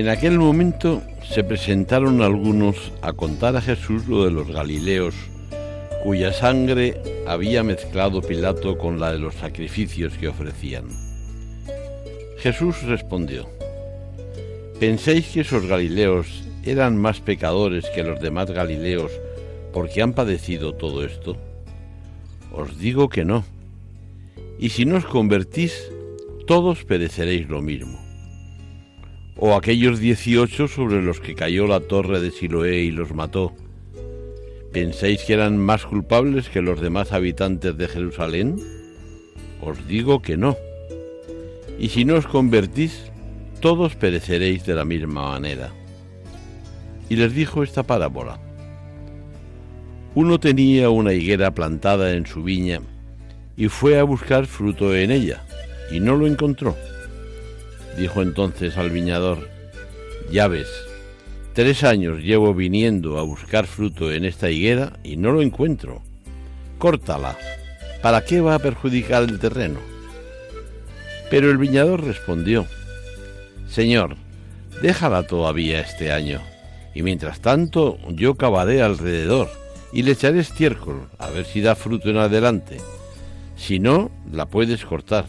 En aquel momento se presentaron algunos a contar a Jesús lo de los Galileos, cuya sangre había mezclado Pilato con la de los sacrificios que ofrecían. Jesús respondió, ¿pensáis que esos Galileos eran más pecadores que los demás Galileos porque han padecido todo esto? Os digo que no. Y si no os convertís, todos pereceréis lo mismo o aquellos dieciocho sobre los que cayó la torre de Siloé y los mató, ¿pensáis que eran más culpables que los demás habitantes de Jerusalén? Os digo que no. Y si no os convertís, todos pereceréis de la misma manera. Y les dijo esta parábola. Uno tenía una higuera plantada en su viña y fue a buscar fruto en ella, y no lo encontró dijo entonces al viñador, ya ves, tres años llevo viniendo a buscar fruto en esta higuera y no lo encuentro. Córtala. ¿Para qué va a perjudicar el terreno? Pero el viñador respondió, Señor, déjala todavía este año, y mientras tanto yo cavaré alrededor y le echaré estiércol a ver si da fruto en adelante. Si no, la puedes cortar.